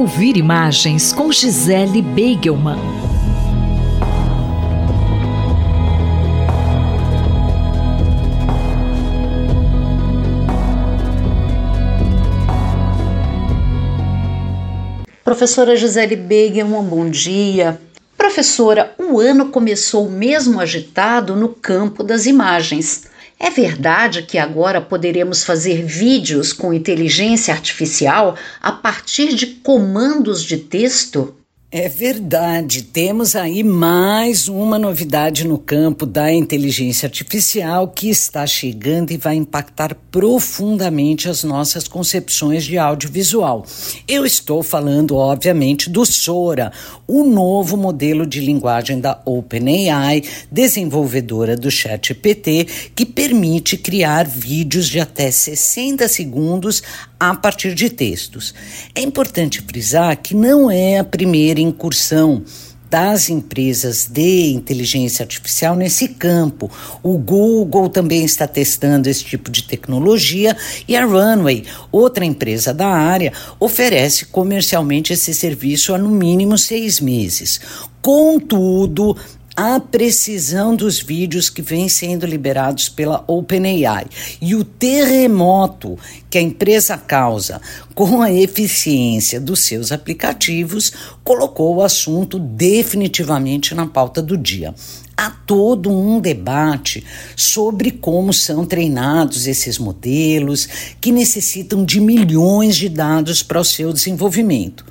Ouvir imagens com Gisele Beigelman. Professora Gisele Beigelman, bom dia. Professora, o ano começou mesmo agitado no campo das imagens. É verdade que agora poderemos fazer vídeos com inteligência artificial a partir de comandos de texto? É verdade, temos aí mais uma novidade no campo da inteligência artificial que está chegando e vai impactar profundamente as nossas concepções de audiovisual. Eu estou falando, obviamente, do Sora, o novo modelo de linguagem da OpenAI, desenvolvedora do ChatGPT, que permite criar vídeos de até 60 segundos a partir de textos. É importante frisar que não é a primeira incursão das empresas de inteligência artificial nesse campo. O Google também está testando esse tipo de tecnologia e a Runway, outra empresa da área, oferece comercialmente esse serviço há no mínimo seis meses. Contudo, a precisão dos vídeos que vêm sendo liberados pela OpenAI e o terremoto que a empresa causa com a eficiência dos seus aplicativos colocou o assunto definitivamente na pauta do dia há todo um debate sobre como são treinados esses modelos que necessitam de milhões de dados para o seu desenvolvimento.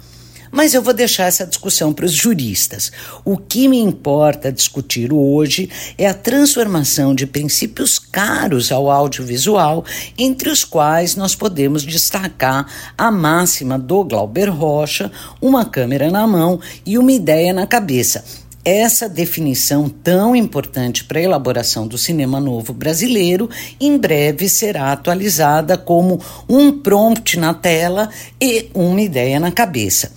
Mas eu vou deixar essa discussão para os juristas. O que me importa discutir hoje é a transformação de princípios caros ao audiovisual, entre os quais nós podemos destacar a máxima do Glauber Rocha, uma câmera na mão e uma ideia na cabeça essa definição tão importante para a elaboração do cinema novo brasileiro em breve será atualizada como um prompt na tela e uma ideia na cabeça.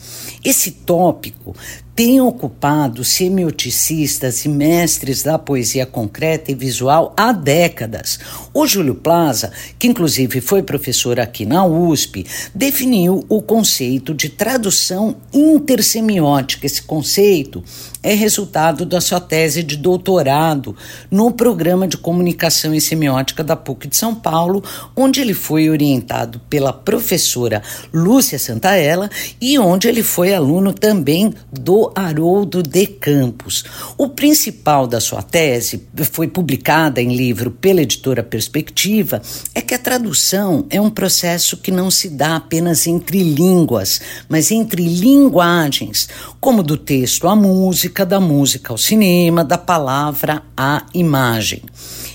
Esse tópico tem ocupado semioticistas e mestres da poesia concreta e visual há décadas. O Júlio Plaza, que inclusive foi professor aqui na USP, definiu o conceito de tradução intersemiótica. Esse conceito é resultado da sua tese de doutorado no programa de comunicação e semiótica da PUC de São Paulo, onde ele foi orientado pela professora Lúcia Santaella e onde ele foi aluno também do Haroldo de Campos. O principal da sua tese, foi publicada em livro pela editora Perspectiva, é que a tradução é um processo que não se dá apenas entre línguas, mas entre linguagens, como do texto à música, da música ao cinema, da palavra à imagem.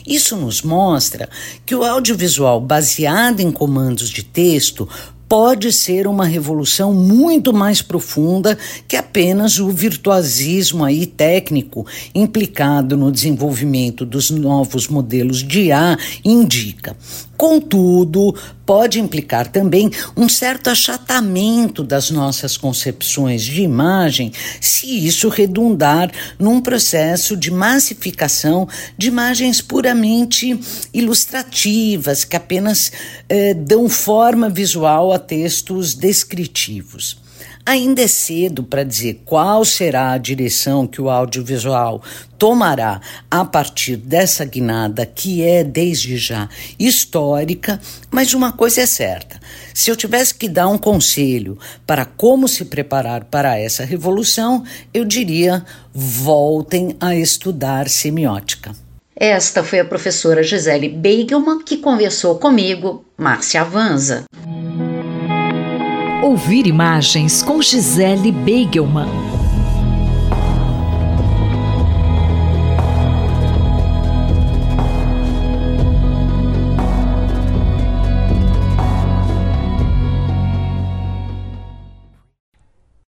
Isso nos mostra que o audiovisual baseado em comandos de texto pode ser uma revolução muito mais profunda que apenas o virtuosismo aí técnico implicado no desenvolvimento dos novos modelos de IA indica. Contudo, pode implicar também um certo achatamento das nossas concepções de imagem se isso redundar num processo de massificação de imagens puramente ilustrativas, que apenas eh, dão forma visual a textos descritivos. Ainda é cedo para dizer qual será a direção que o audiovisual tomará a partir dessa guinada que é desde já histórica, mas uma coisa é certa: se eu tivesse que dar um conselho para como se preparar para essa revolução, eu diria: voltem a estudar semiótica. Esta foi a professora Gisele Beigelman que conversou comigo, Márcia Avanza. Ouvir imagens com Gisele Beigelman.